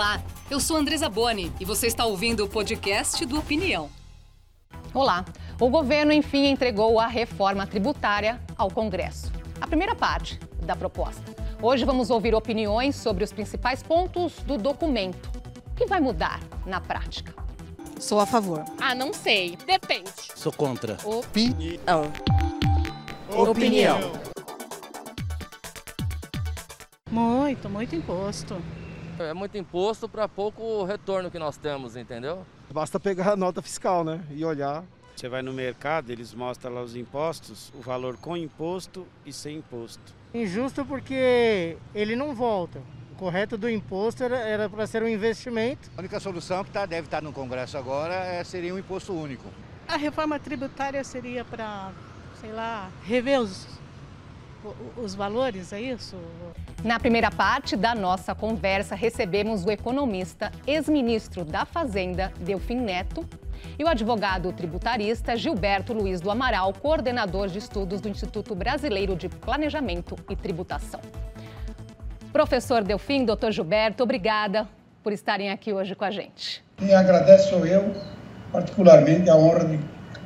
Olá, eu sou Andresa Boni e você está ouvindo o podcast do Opinião. Olá, o governo enfim entregou a reforma tributária ao Congresso. A primeira parte da proposta. Hoje vamos ouvir opiniões sobre os principais pontos do documento. O que vai mudar na prática? Sou a favor. Ah, não sei. Depende. Sou contra. Opinião. Opinião. Muito, muito imposto. É muito imposto para pouco retorno que nós temos, entendeu? Basta pegar a nota fiscal, né? E olhar. Você vai no mercado, eles mostram lá os impostos, o valor com imposto e sem imposto. Injusto porque ele não volta. O correto do imposto era para ser um investimento. A única solução que tá, deve estar no Congresso agora é, seria um imposto único. A reforma tributária seria para, sei lá, rever os, os valores, é isso? Na primeira parte da nossa conversa, recebemos o economista, ex-ministro da Fazenda, Delfim Neto, e o advogado tributarista Gilberto Luiz do Amaral, coordenador de estudos do Instituto Brasileiro de Planejamento e Tributação. Professor Delfim, doutor Gilberto, obrigada por estarem aqui hoje com a gente. Quem agradece sou eu, particularmente, a honra de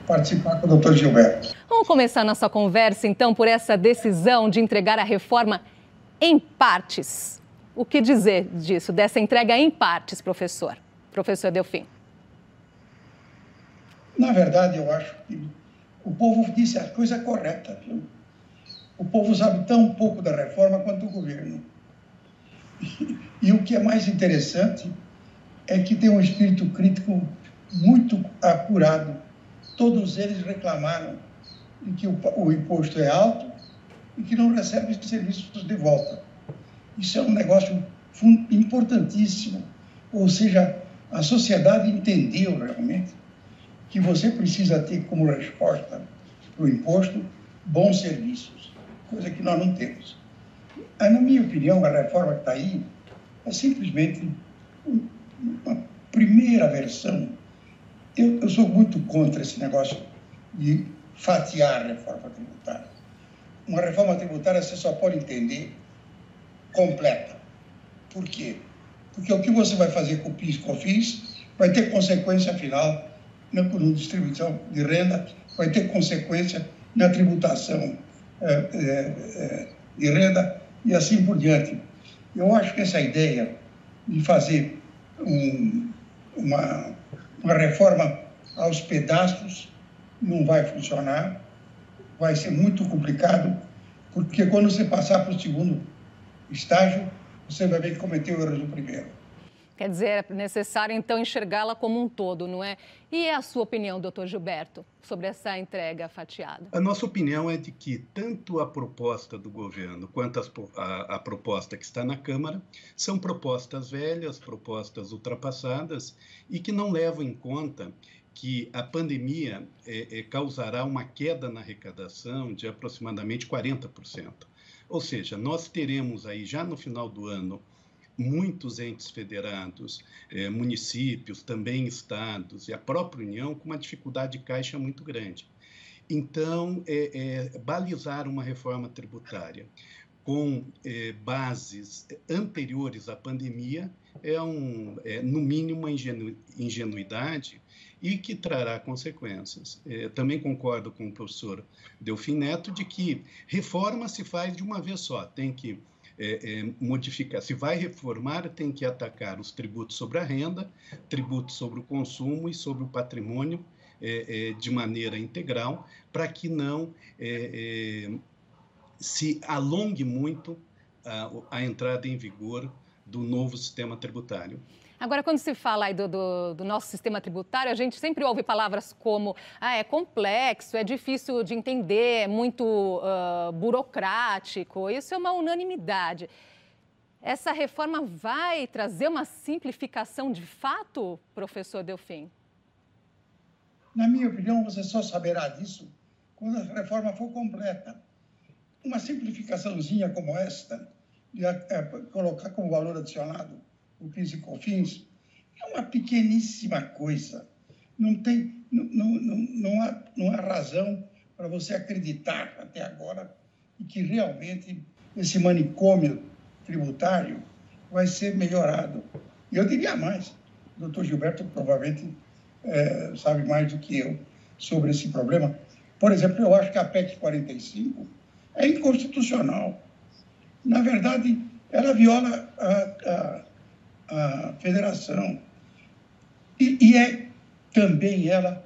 participar com o doutor Gilberto. Vamos começar nossa conversa, então, por essa decisão de entregar a reforma em partes. O que dizer disso, dessa entrega em partes, professor? Professor Delfim. Na verdade, eu acho que o povo disse a coisa correta. Viu? O povo sabe tão pouco da reforma quanto o governo. E, o que é mais interessante é que tem um espírito crítico muito apurado. Todos eles reclamaram de que o, o imposto é alto e que não recebe serviços de volta. Isso é um negócio importantíssimo. Ou seja, a sociedade entendeu realmente que você precisa ter como resposta para o imposto bons serviços, coisa que nós não temos. Na minha opinião, a reforma que está aí é simplesmente uma primeira versão. Eu, eu sou muito contra esse negócio de fatiar a reforma tributária uma reforma tributária você só pode entender completa. Por quê? Porque o que você vai fazer com o PIS e COFINS vai ter consequência final na distribuição de renda, vai ter consequência na tributação é, é, de renda e assim por diante. Eu acho que essa ideia de fazer um, uma, uma reforma aos pedaços não vai funcionar vai ser muito complicado, porque quando você passar para o segundo estágio, você vai ver que cometeu erros no primeiro. Quer dizer, é necessário então enxergá-la como um todo, não é? E é a sua opinião, doutor Gilberto, sobre essa entrega fatiada? A nossa opinião é de que tanto a proposta do governo quanto as, a, a proposta que está na Câmara são propostas velhas, propostas ultrapassadas e que não levam em conta que a pandemia é, é, causará uma queda na arrecadação de aproximadamente 40%. Ou seja, nós teremos aí já no final do ano muitos entes federados, é, municípios, também estados e a própria União com uma dificuldade de caixa muito grande. Então, é, é, balizar uma reforma tributária com é, bases anteriores à pandemia é, um, é no mínimo, uma ingenu ingenuidade e que trará consequências. É, também concordo com o professor Delfim Neto de que reforma se faz de uma vez só, tem que é, é, modificar. Se vai reformar, tem que atacar os tributos sobre a renda, tributos sobre o consumo e sobre o patrimônio é, é de maneira integral, para que não é, é, se alongue muito a, a entrada em vigor do novo sistema tributário. Agora, quando se fala do, do, do, nosso sistema tributário, a gente sempre ouve palavras como ah, é complexo, é difícil de entender, é muito uh, burocrático. Isso é uma unanimidade. Essa reforma vai trazer uma simplificação de fato, professor Delfim? Na minha opinião, você só saberá disso quando a reforma for completa. Uma simplificaçãozinha como esta, de é, colocar como valor adicionado o PIS e COFINS, é uma pequeníssima coisa. Não, tem, não, não, não, há, não há razão para você acreditar até agora que realmente esse manicômio tributário vai ser melhorado. E eu diria mais, o doutor Gilberto provavelmente é, sabe mais do que eu sobre esse problema. Por exemplo, eu acho que a PEC 45 é inconstitucional. Na verdade, ela viola a, a, a federação. E, e, é também ela.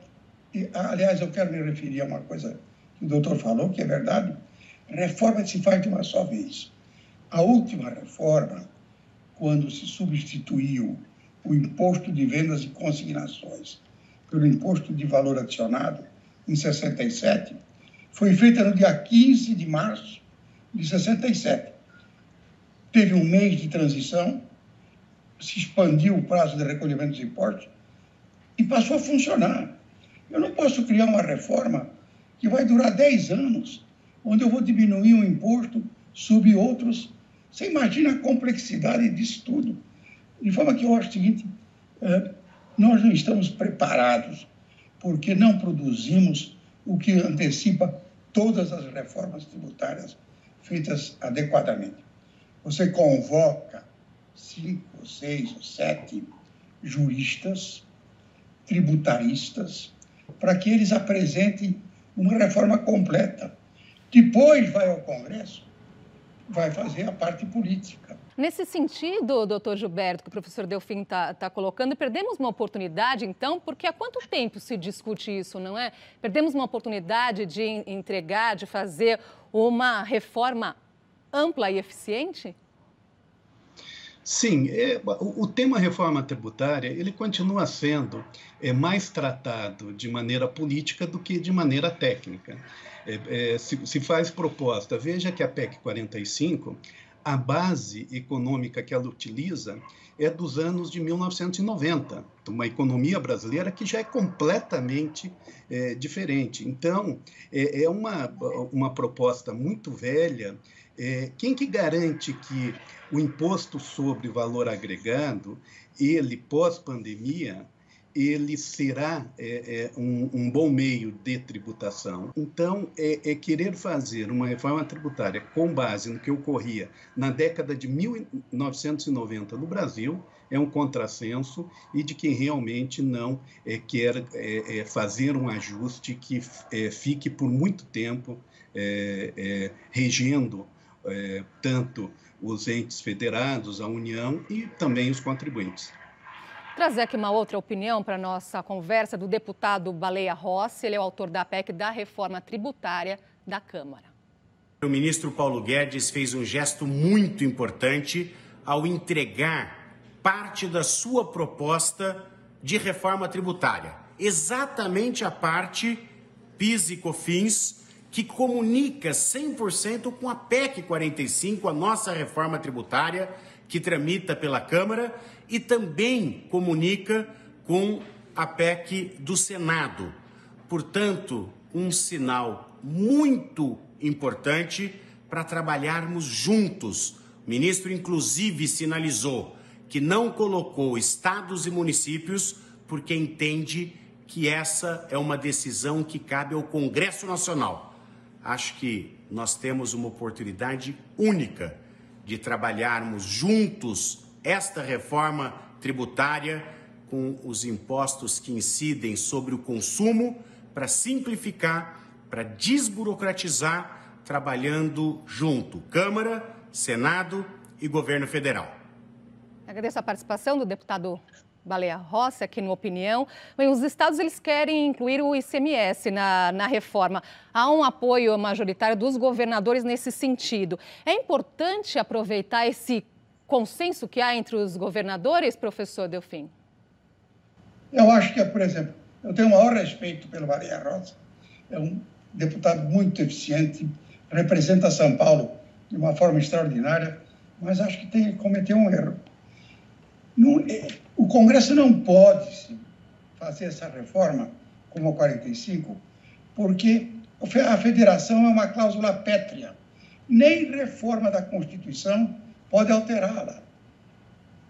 E, aliás, eu quero me referir a uma coisa que o doutor falou, que é verdade: reforma se faz de uma só vez. A última reforma, quando se substituiu o imposto de vendas e consignações pelo imposto de valor adicionado, em 67, foi feita no dia 15 de março de 67. Teve um mês de transição, se expandiu o prazo de recolhimento dos impostos e passou a funcionar. Eu não posso criar uma reforma que vai durar 10 anos, onde eu vou diminuir um imposto, subir outros. Você imagina a complexidade disso tudo. De forma que eu acho o seguinte: é, nós não estamos preparados, porque não produzimos o que antecipa todas as reformas tributárias feitas adequadamente. Você convoca cinco, seis ou sete juristas, tributaristas, para que eles apresentem uma reforma completa. Depois vai ao Congresso, vai fazer a parte política. Nesse sentido, doutor Gilberto, que o professor Delfim está tá colocando, perdemos uma oportunidade, então, porque há quanto tempo se discute isso, não é? Perdemos uma oportunidade de entregar, de fazer uma reforma ampla e eficiente? Sim, é, o, o, tema reforma tributária ele continua sendo é, mais tratado de maneira política do que de maneira técnica. É, é, se, se, faz proposta, veja que a PEC 45, a base econômica que ela utiliza é dos anos de 1990, uma economia brasileira que já é completamente é, diferente. Então, é, é uma, uma proposta muito velha é, quem que garante que o imposto sobre valor agregado, ele pós-pandemia, ele será é, é, um, um, bom meio de tributação. Então, é, é, querer fazer uma reforma tributária com base no que ocorria na década de 1990 no Brasil é um contrassenso e de quem realmente não é, quer é, fazer um ajuste que fique por muito tempo regendo é, tanto os entes federados, a União e também os contribuintes. Trazer aqui uma outra opinião para a nossa conversa do deputado Baleia Rossi, ele é o autor da PEC da reforma tributária da Câmara. O ministro Paulo Guedes fez um gesto muito importante ao entregar parte da sua proposta de reforma tributária, exatamente a parte PIS e COFINS que comunica 100% com a PEC 45, a nossa reforma tributária, que tramita pela Câmara, e também comunica com a PEC do Senado. Portanto, um sinal muito importante para trabalharmos juntos. O ministro, inclusive, sinalizou que não colocou estados e municípios porque entende que essa é uma decisão que cabe ao Congresso Nacional acho que nós temos uma oportunidade única de trabalharmos juntos esta reforma tributária com os impostos que incidem sobre o consumo para simplificar, para desburocratizar, trabalhando junto Câmara, Senado e Governo Federal. Agradeço a participação do deputado Baleia Rossi aqui no Opinião. Bem, os estados eles querem incluir o ICMS na, na reforma. Há um apoio majoritário dos governadores nesse sentido. É importante aproveitar esse consenso que há entre os governadores, professor Delfim? Eu acho que, por exemplo, eu tenho o maior respeito pelo Baleia Rossi. É um deputado muito eficiente, representa São Paulo de uma forma extraordinária, mas acho que tem, cometeu um erro. Não, é, o Congresso não pode fazer essa reforma como a 45, porque a federação é uma cláusula pétrea. Nem reforma da Constituição pode alterá-la.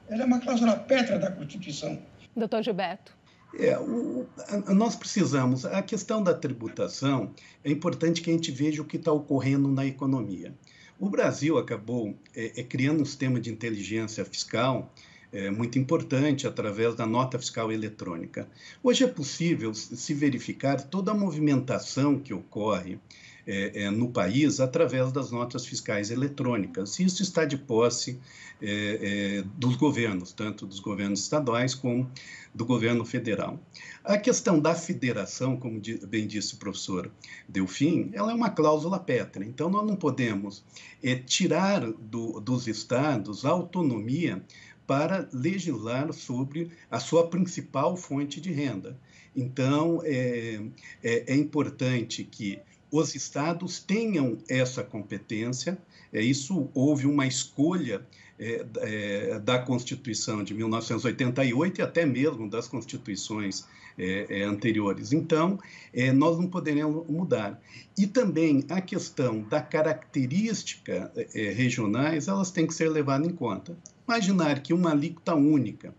Ela é uma cláusula pétrea da Constituição. Doutor Gilberto. É, o, nós precisamos. A questão da tributação é importante que a gente veja o que está ocorrendo na economia. O Brasil acabou é, é, criando um sistema de inteligência fiscal é, muito importante através da nota fiscal eletrônica. Hoje é possível se verificar toda a movimentação que ocorre é, é, no país através das notas fiscais eletrônicas. Isso está de posse é, é dos governos, tanto dos governos estaduais como do governo federal. A questão da federação, como bem disse o professor Delfim, ela é uma cláusula pétrea. Então, nós não podemos é, tirar do, dos estados a autonomia para legislar sobre a sua principal fonte de renda. Então, é, é, é importante que os estados tenham essa competência. É, isso houve uma escolha é, é, da Constituição de 1988 e até mesmo das constituições é, é anteriores. Então, é, nós não poderemos mudar. E também a questão da característica é, regionais, elas têm que ser levadas em conta. Imaginar que uma alíquota única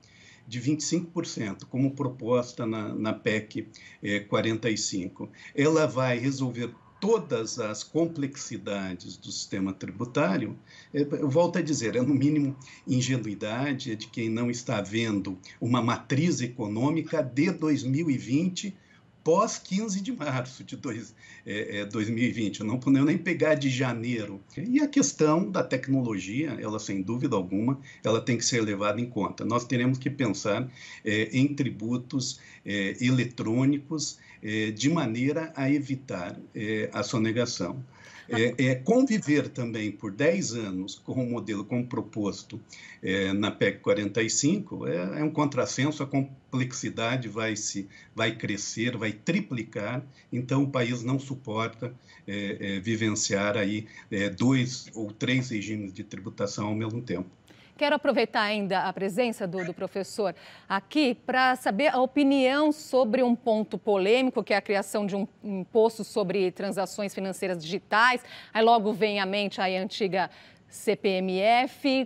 de 25%, como proposta na, na PEC é, 45, ela vai resolver todas as complexidades do sistema tributário, é, eu volto a dizer, é no mínimo ingenuidade, de quem não está vendo uma matriz econômica de 2020 pós 15 de março de dois, é, é, 2020, não podemos nem pegar de janeiro. E a questão da tecnologia, ela sem dúvida alguma, ela tem que ser levada em conta. Nós teremos que pensar é, em tributos é, eletrônicos é, de maneira a evitar é, a sonegação. É, é, conviver também por 10 anos com o modelo como proposto é, na PEC 45 é, é, um contrassenso, a complexidade vai, se, vai crescer, vai triplicar, então o país não suporta é, é, vivenciar aí é, dois ou três regimes de tributação ao mesmo tempo. Quero aproveitar ainda a presença do, do professor aqui para saber a opinião sobre um ponto polêmico, que é a criação de um imposto sobre transações financeiras digitais. Aí logo vem à mente a antiga CPMF.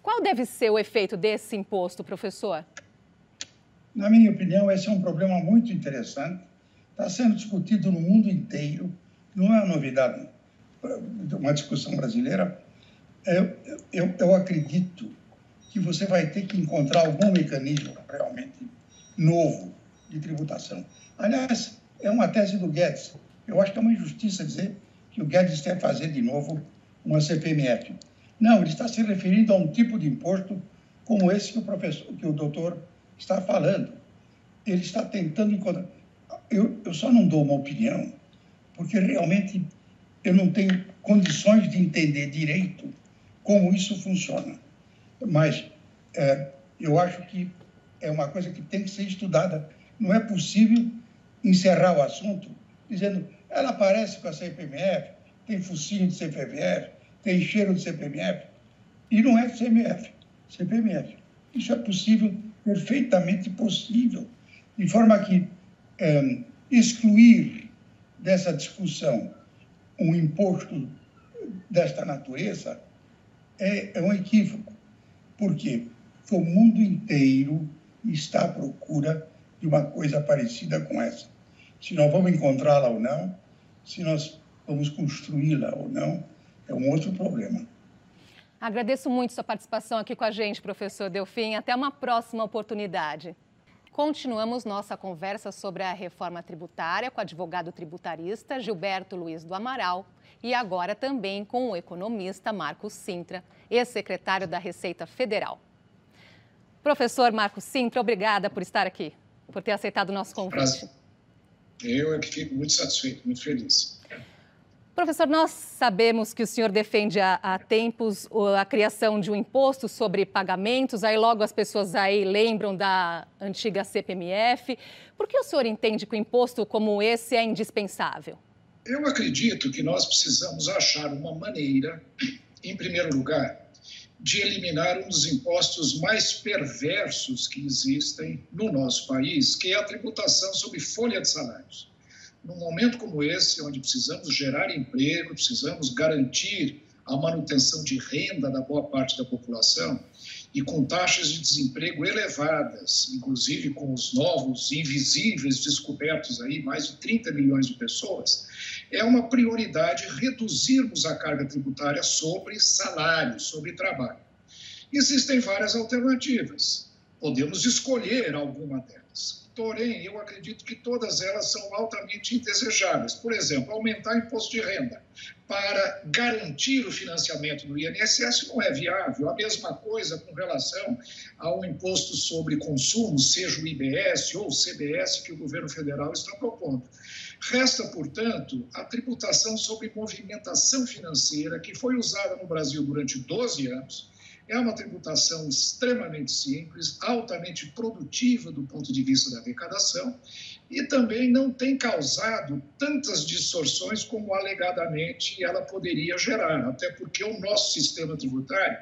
Qual deve ser o efeito desse imposto, professor? Na minha opinião, esse é um problema muito interessante. Está sendo discutido no mundo inteiro. Não é uma novidade, uma discussão brasileira eu, eu, eu acredito que você vai ter que encontrar algum mecanismo realmente novo de tributação. Aliás, é uma tese do Guedes. Eu acho que é uma injustiça dizer que o Guedes quer fazer de novo uma CPMF. Não, ele está se referindo a um tipo de imposto como esse que o professor, que o doutor está falando. Ele está tentando encontrar. Eu, eu só não dou uma opinião, porque realmente eu não tenho condições de entender direito como isso funciona. Mas é, eu acho que é uma coisa que tem que ser estudada. Não é possível encerrar o assunto dizendo ela aparece com a CPMF, tem focinho de CPMF, tem cheiro de CPMF, e não é CMF, CPMF. Isso é possível, perfeitamente possível, de forma que é, excluir dessa discussão um imposto desta natureza é, é um equívoco. Porque o mundo inteiro está à procura de uma coisa parecida com essa. Se nós vamos encontrá-la ou não, se nós vamos construí-la ou não, é um outro problema. Agradeço muito sua participação aqui com a gente, professor Delfim. Até uma próxima oportunidade. Continuamos nossa conversa sobre a reforma tributária com o advogado tributarista Gilberto Luiz do Amaral e agora também com o economista Marcos Sintra, ex-secretário da Receita Federal. Professor Marcos Sintra, obrigada por estar aqui, por ter aceitado o nosso convite. Prazer. Eu é que fico muito satisfeito, muito feliz. Professor, nós sabemos que o senhor defende há, há, tempos a criação de um imposto sobre pagamentos, aí logo as pessoas aí lembram da antiga CPMF. Por que o senhor entende que um imposto como esse é indispensável? Eu acredito que nós precisamos achar uma maneira, em primeiro lugar, de eliminar um dos impostos mais perversos que existem no nosso país, que é a tributação sobre folha de salários. Num momento como esse, onde precisamos gerar emprego, precisamos garantir a manutenção de renda da boa parte da população, e com taxas de desemprego elevadas, inclusive com os novos invisíveis descobertos aí, mais de 30 milhões de pessoas, é uma prioridade reduzirmos a carga tributária sobre salário, sobre trabalho. Existem várias alternativas. Podemos escolher alguma delas. Porém, eu acredito que todas elas são altamente indesejáveis. Por exemplo, aumentar o imposto de renda para garantir o financiamento do INSS não é viável. A mesma coisa com relação ao imposto sobre consumo, seja o IBS ou o CBS que o governo federal está propondo. Resta, portanto, a tributação sobre movimentação financeira, que foi usada no Brasil durante 12 anos é uma tributação extremamente simples, altamente produtiva do ponto de vista da arrecadação e também não tem causado tantas distorções como alegadamente ela poderia gerar, até porque o nosso sistema tributário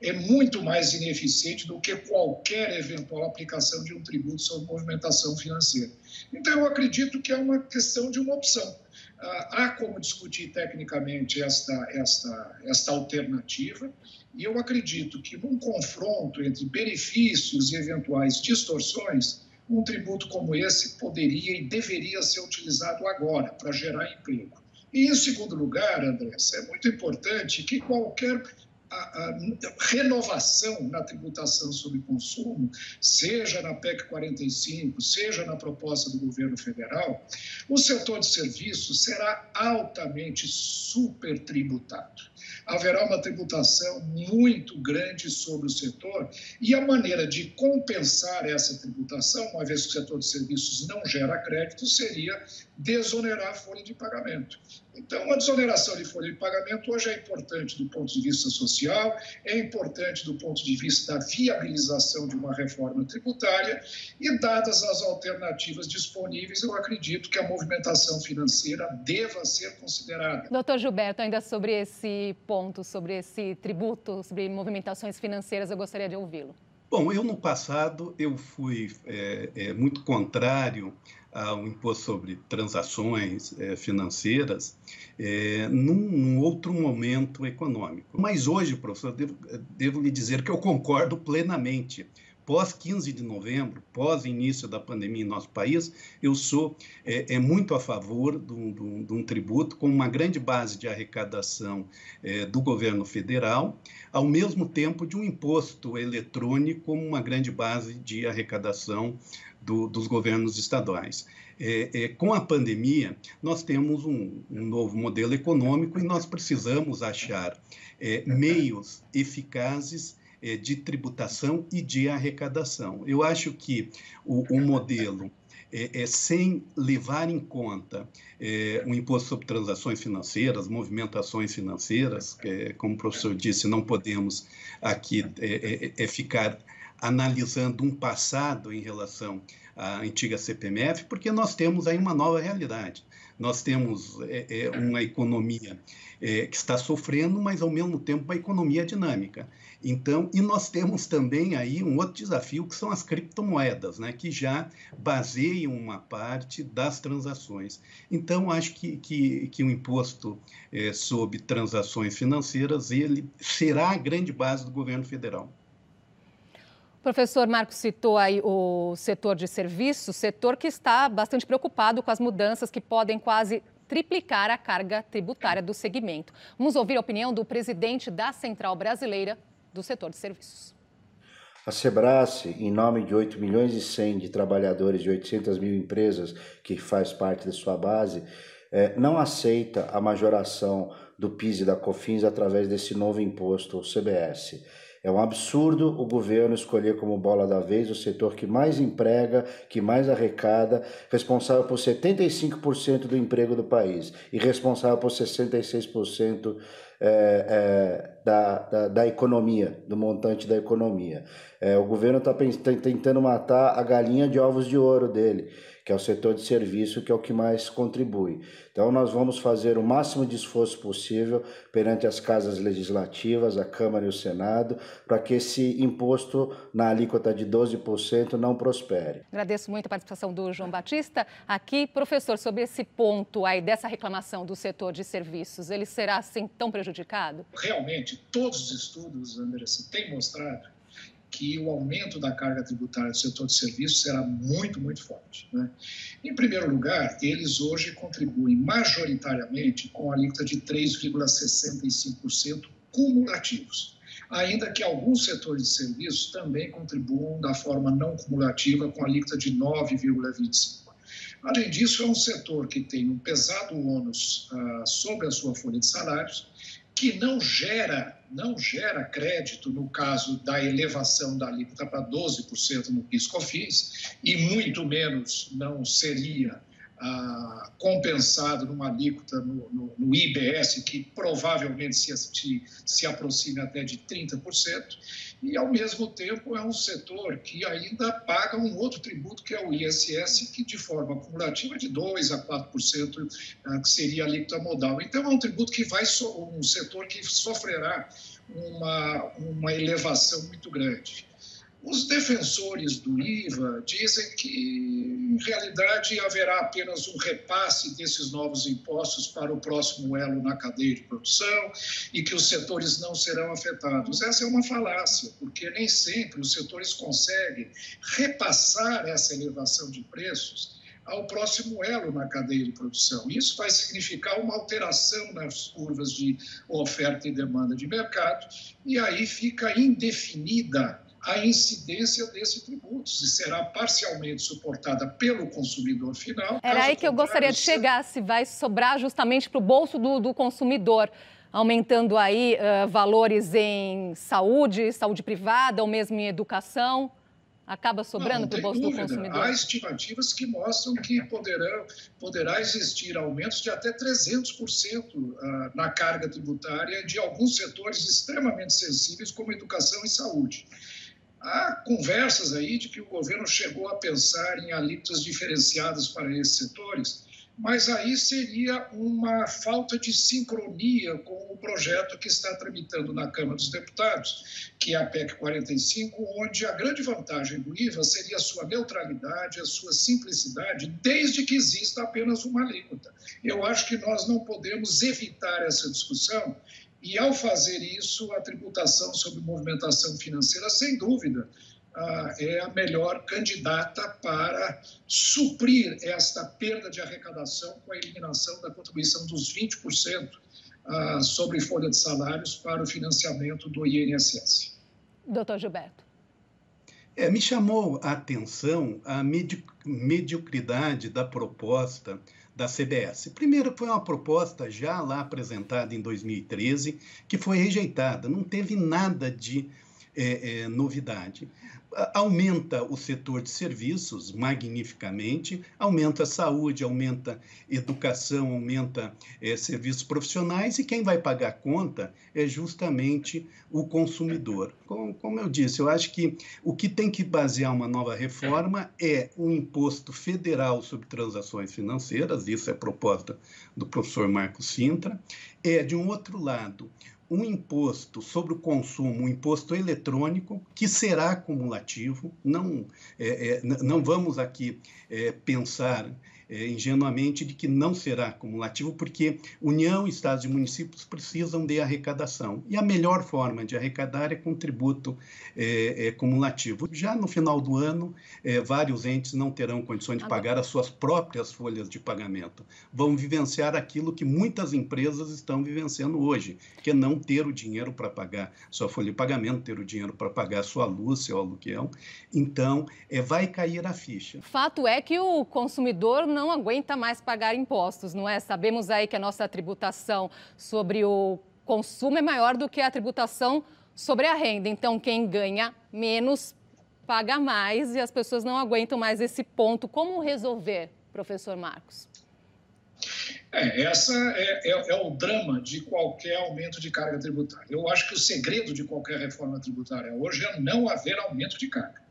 é muito mais ineficiente do que qualquer eventual aplicação de um tributo sobre movimentação financeira. Então, eu acredito que é uma questão de uma opção. Ah, há como discutir tecnicamente esta, esta, esta alternativa, e eu acredito que num confronto entre benefícios e eventuais distorções, um tributo como esse poderia e deveria ser utilizado agora para gerar emprego. E, em segundo lugar, Andressa, é muito importante que qualquer a, a renovação na tributação sobre consumo, seja na PEC 45, seja na proposta do governo federal, o setor de serviços será altamente supertributado haverá uma tributação muito grande sobre o setor e a maneira de compensar essa tributação, uma vez que o setor de serviços não gera crédito, seria desonerar a folha de pagamento. Então, a desoneração de folha de pagamento hoje é importante do ponto de vista social, é importante do ponto de vista da viabilização de uma reforma tributária e, dadas as alternativas disponíveis, eu acredito que a movimentação financeira deva ser considerada. Doutor Gilberto, ainda sobre esse ponto, sobre esse tributo, sobre movimentações financeiras, eu gostaria de ouvi-lo. Bom, eu no passado eu fui é, é, muito contrário ao imposto sobre transações é, financeiras é, num, num, outro momento econômico. Mas hoje, professor, devo, devo lhe dizer que eu concordo plenamente pós 15 de novembro, pós início da pandemia em nosso país, eu sou é, é muito a favor de um, de, um, de um, tributo com uma grande base de arrecadação é, do governo federal, ao mesmo tempo de um imposto eletrônico como uma grande base de arrecadação do, dos governos estaduais. É, é, com a pandemia, nós temos um, um, novo modelo econômico e nós precisamos achar é, meios eficazes de tributação e de arrecadação. Eu acho que o, o modelo é, é, sem levar em conta é, o imposto sobre transações financeiras, movimentações financeiras, que, como o professor disse, não podemos aqui é, é, é ficar analisando um passado em relação à antiga CPMF, porque nós temos aí uma nova realidade. Nós temos é, é, uma economia é, que está sofrendo, mas ao mesmo tempo uma economia dinâmica. Então, e nós temos também aí um outro desafio que são as criptomoedas, né, que já baseiam uma parte das transações. Então, acho que, que, que o imposto é, sobre transações financeiras ele será a grande base do governo federal. Professor Marcos citou aí o setor de serviços, setor que está bastante preocupado com as mudanças que podem quase triplicar a carga tributária do segmento. Vamos ouvir a opinião do presidente da Central Brasileira do Setor de Serviços. A Sebrae, em nome de 8 milhões e 100 de trabalhadores de 800 mil empresas que faz parte de sua base, é, não aceita a majoração do PIS e da COFINS através desse novo imposto, o CBS. É um absurdo o governo escolher como bola da vez o setor que mais emprega, que mais arrecada, responsável por 75% do emprego do país e responsável por 66% é, é, da, da, da, economia, do montante da economia. É, o governo está tentando matar a galinha de ovos de ouro dele que é o setor de serviço, que é o que mais contribui. Então, nós vamos fazer o máximo de esforço possível perante as casas legislativas, a Câmara e o Senado, para que esse imposto na alíquota de 12% não prospere. Agradeço muito a participação do João Batista. Aqui, professor, sobre esse ponto aí dessa reclamação do setor de serviços, ele será assim tão prejudicado? Realmente, todos os estudos, Anderson, têm mostrado que o aumento da carga tributária do setor de serviços será muito, muito forte. Né? Em primeiro lugar, eles hoje contribuem majoritariamente com a alíquota de 3,65% cumulativos. ainda que alguns setores de serviços também contribuam da forma não cumulativa com a alíquota de 9,25. Além disso, é um setor que tem um pesado ônus ah, sobre a sua folha de salários, que não gera, não gera crédito no caso da elevação da alíquota para 12% no PIS/COFINS e muito menos não seria ah, compensado numa alíquota no, no, no, IBS, que provavelmente se, se, se aproxime até de 30%, e, ao mesmo tempo, é um setor que ainda paga um outro tributo, que é o ISS, que, de forma acumulativa, é de 2% a 4%, ah, que seria a alíquota modal. Então, é um tributo que vai, um setor que sofrerá uma, uma elevação muito grande. Os defensores do IVA dizem que, em realidade, haverá apenas um repasse desses novos impostos para o próximo elo na cadeia de produção e que os setores não serão afetados. Essa é uma falácia, porque nem sempre os setores conseguem repassar essa elevação de preços ao próximo elo na cadeia de produção. Isso vai significar uma alteração nas curvas de oferta e demanda de mercado, e aí fica indefinida a incidência desse tributo, se será parcialmente suportada pelo consumidor final. Era aí que eu gostaria de chegar, se vai sobrar justamente para o bolso do, do, consumidor, aumentando aí uh, valores em saúde, saúde privada ou mesmo em educação. Acaba sobrando para o bolso dúvida. do consumidor? Há estimativas que mostram que poderão, poderá existir aumentos de até 300% ah, na carga tributária de alguns setores extremamente sensíveis, como educação e saúde. Há conversas aí de que o governo chegou a pensar em alíquotas diferenciadas para esses setores, mas aí seria uma falta de sincronia com o projeto que está tramitando na Câmara dos Deputados, que é a PEC 45, onde a grande vantagem do IVA seria a sua neutralidade, a sua simplicidade, desde que exista apenas uma alíquota. Eu acho que nós não podemos evitar essa discussão e, ao fazer isso, a tributação sobre movimentação financeira, sem dúvida, ah, é a melhor candidata para suprir esta perda de arrecadação com a eliminação da contribuição dos 20% ah, sobre folha de salários para o financiamento do INSS. Doutor Gilberto. É, me chamou a atenção a mediocridade da proposta da CBS. Primeiro, foi uma proposta já lá apresentada em 2013, que foi rejeitada, não teve nada de é, é, novidade aumenta o setor de serviços magnificamente, aumenta a saúde, aumenta educação, aumenta é, serviços profissionais e quem vai pagar a conta é justamente o consumidor. Como, como eu disse, eu acho que o que tem que basear uma nova reforma é o um imposto federal sobre transações financeiras, isso é proposta do professor Marcos Sintra, é, de um outro lado, um imposto sobre o consumo, um imposto eletrônico, que será acumulativo. Não, é, é, não vamos aqui é, pensar é, ingenuamente de que não será acumulativo, porque União, Estados e municípios precisam de arrecadação. E a melhor forma de arrecadar é com tributo é, é, cumulativo. Já no final do ano, vários entes não terão condições de pagar as suas próprias folhas de pagamento. Vão vivenciar aquilo que muitas empresas estão vivenciando hoje, que é não ter o dinheiro para pagar sua folha de pagamento, ter o dinheiro para pagar sua luz, seu aluguel. Então, vai cair a ficha. Fato é que o consumidor não aguenta mais pagar impostos, não é? Sabemos aí que a nossa tributação sobre o consumo é maior do que a tributação sobre a renda. Então, quem ganha menos paga mais e as pessoas não aguentam mais esse ponto. Como resolver, professor Marcos? É, essa é, é, é, o drama de qualquer aumento de carga tributária. Eu acho que o segredo de qualquer reforma tributária hoje é não haver aumento de carga.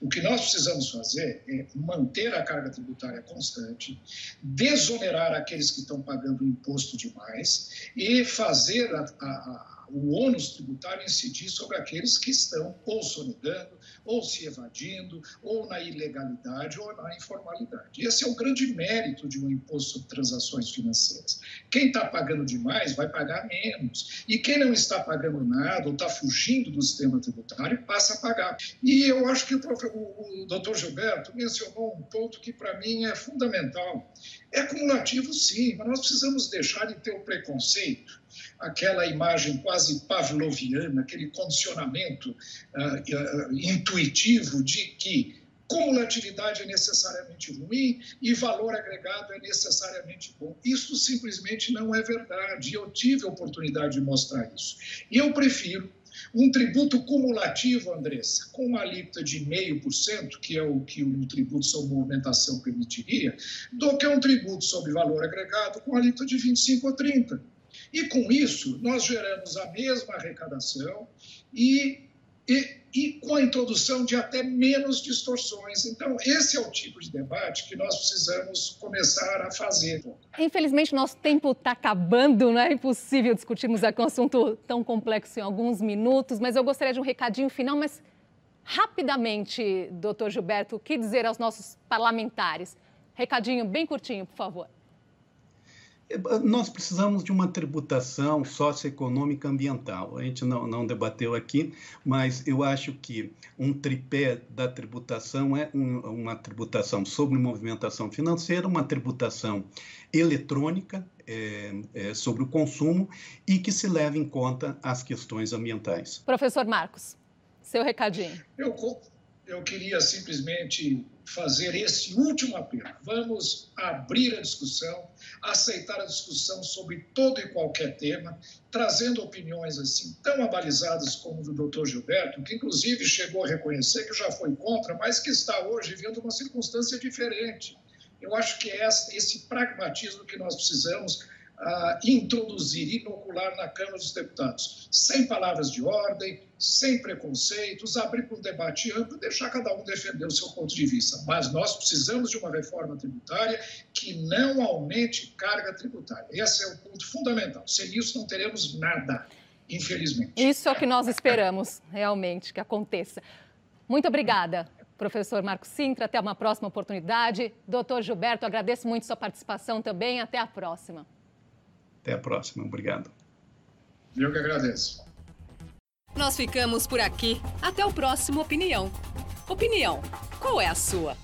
O que nós precisamos fazer é manter a carga tributária constante, desonerar aqueles que estão pagando imposto demais e fazer a, a, o ônus tributário incidir sobre aqueles que estão ou sonegando, ou se evadindo, ou na ilegalidade, ou na informalidade. Esse é o grande mérito de um imposto sobre transações financeiras. Quem está pagando demais vai pagar menos. E quem não está pagando nada ou está fugindo do sistema tributário passa a pagar. E eu acho que o, o, o doutor Gilberto mencionou um ponto que para mim é fundamental. É cumulativo, sim, mas nós precisamos deixar de ter o preconceito aquela imagem quase pavloviana, aquele condicionamento uh, uh, intuitivo de que cumulatividade é necessariamente ruim e valor agregado é necessariamente bom. Isso simplesmente não é verdade. Eu tive a oportunidade de mostrar isso. E eu prefiro um tributo cumulativo, Andressa, com uma alíquota de 0,5%, que é o que um tributo sobre movimentação permitiria, do que um tributo sobre valor agregado com alíquota de 25% ou 30%. E com isso, nós geramos a mesma arrecadação e, e e com a introdução de até menos distorções. Então, esse é o tipo de debate que nós precisamos começar a fazer. Infelizmente, nosso tempo está acabando, não é impossível discutirmos aqui um assunto tão complexo em alguns minutos, mas eu gostaria de um recadinho final, mas rapidamente, doutor Gilberto, o que dizer aos nossos parlamentares? Recadinho bem curtinho, por favor. Nós precisamos de uma tributação socioeconômica ambiental. A gente não, não debateu aqui, mas eu acho que um tripé da tributação é um, uma tributação sobre movimentação financeira, uma tributação eletrônica é, é, sobre o consumo e que se leve em conta as questões ambientais. Professor Marcos, seu recadinho. Eu, eu queria simplesmente fazer esse último apelo. Vamos abrir a discussão, aceitar a discussão sobre todo e qualquer tema, trazendo opiniões assim tão abalizadas como do Dr. Gilberto, que inclusive chegou a reconhecer que já foi contra, mas que está hoje vivendo uma circunstância diferente. Eu acho que é esse pragmatismo que nós precisamos uh, introduzir, inocular na Câmara dos Deputados, sem palavras de ordem, sem preconceitos, abrir para um debate amplo, deixar cada um defender o seu ponto de vista. Mas nós precisamos de uma reforma tributária que não aumente carga tributária. Esse é o ponto fundamental. Sem isso, não teremos nada, infelizmente. Isso é o que nós esperamos, realmente, que aconteça. Muito obrigada professor Marco Sintra. Até uma próxima oportunidade. Doutor Gilberto, agradeço muito sua participação também. Até a próxima. Até a próxima. Obrigado. Eu que agradeço. Nós ficamos por aqui. Até o próximo Opinião. Opinião, qual é a sua?